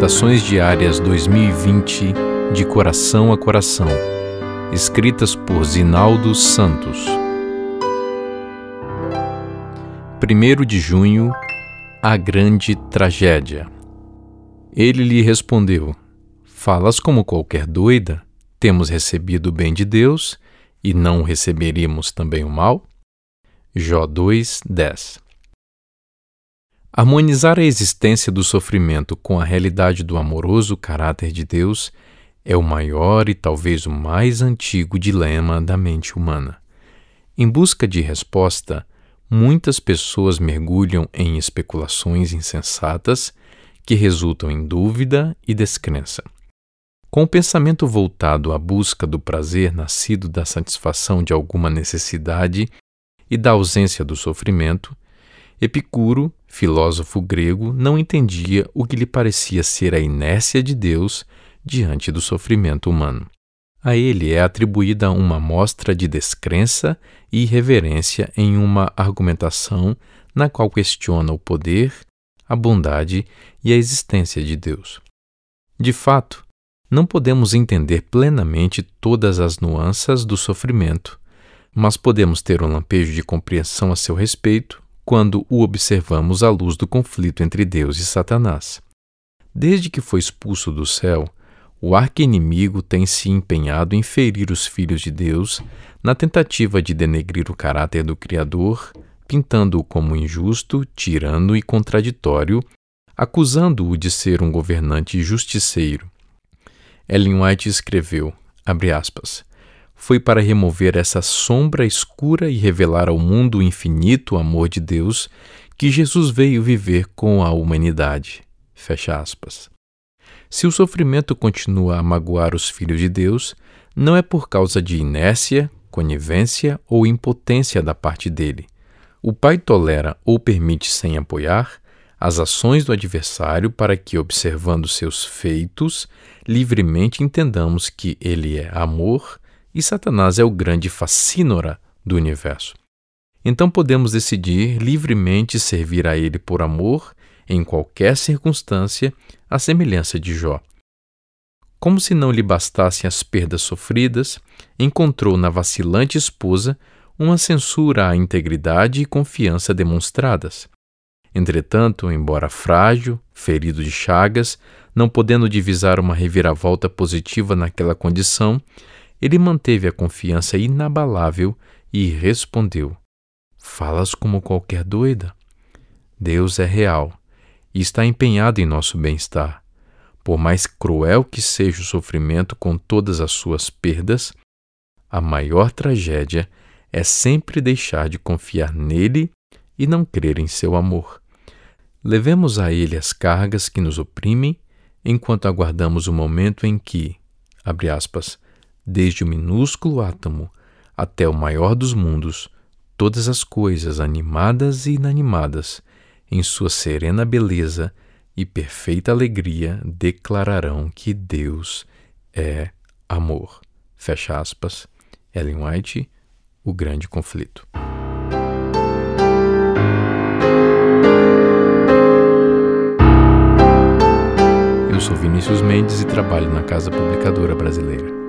Meditações Diárias 2020 de Coração a Coração, escritas por Zinaldo Santos. 1 de junho A Grande Tragédia. Ele lhe respondeu: Falas como qualquer doida? Temos recebido o bem de Deus e não receberíamos também o mal? Jó 2:10 Harmonizar a existência do sofrimento com a realidade do amoroso caráter de Deus é o maior e talvez o mais antigo dilema da mente humana. Em busca de resposta, muitas pessoas mergulham em especulações insensatas que resultam em dúvida e descrença. Com o pensamento voltado à busca do prazer nascido da satisfação de alguma necessidade e da ausência do sofrimento, Epicuro, filósofo grego, não entendia o que lhe parecia ser a inércia de Deus diante do sofrimento humano. A ele é atribuída uma mostra de descrença e irreverência em uma argumentação na qual questiona o poder, a bondade e a existência de Deus. De fato, não podemos entender plenamente todas as nuances do sofrimento, mas podemos ter um lampejo de compreensão a seu respeito quando o observamos à luz do conflito entre Deus e Satanás. Desde que foi expulso do céu, o arqui-inimigo tem se empenhado em ferir os filhos de Deus na tentativa de denegrir o caráter do Criador, pintando-o como injusto, tirano e contraditório, acusando-o de ser um governante justiceiro. Ellen White escreveu, aspas, foi para remover essa sombra escura e revelar ao mundo o infinito amor de Deus que Jesus veio viver com a humanidade. Fecha aspas. Se o sofrimento continua a magoar os filhos de Deus, não é por causa de inércia, conivência ou impotência da parte dele. O Pai tolera ou permite sem apoiar as ações do adversário para que, observando seus feitos, livremente entendamos que ele é amor e Satanás é o grande fascínora do universo. Então podemos decidir livremente servir a ele por amor em qualquer circunstância, à semelhança de Jó. Como se não lhe bastassem as perdas sofridas, encontrou na vacilante esposa uma censura à integridade e confiança demonstradas. Entretanto, embora frágil, ferido de chagas, não podendo divisar uma reviravolta positiva naquela condição, ele manteve a confiança inabalável e respondeu: Falas como qualquer doida. Deus é real e está empenhado em nosso bem-estar. Por mais cruel que seja o sofrimento com todas as suas perdas, a maior tragédia é sempre deixar de confiar nele e não crer em seu amor. Levemos a ele as cargas que nos oprimem enquanto aguardamos o momento em que, abre aspas, desde o minúsculo átomo até o maior dos mundos, todas as coisas animadas e inanimadas, em sua serena beleza e perfeita alegria, declararão que Deus é amor. Fecha aspas. Ellen White, O Grande Conflito. Eu sou Vinícius Mendes e trabalho na Casa Publicadora Brasileira.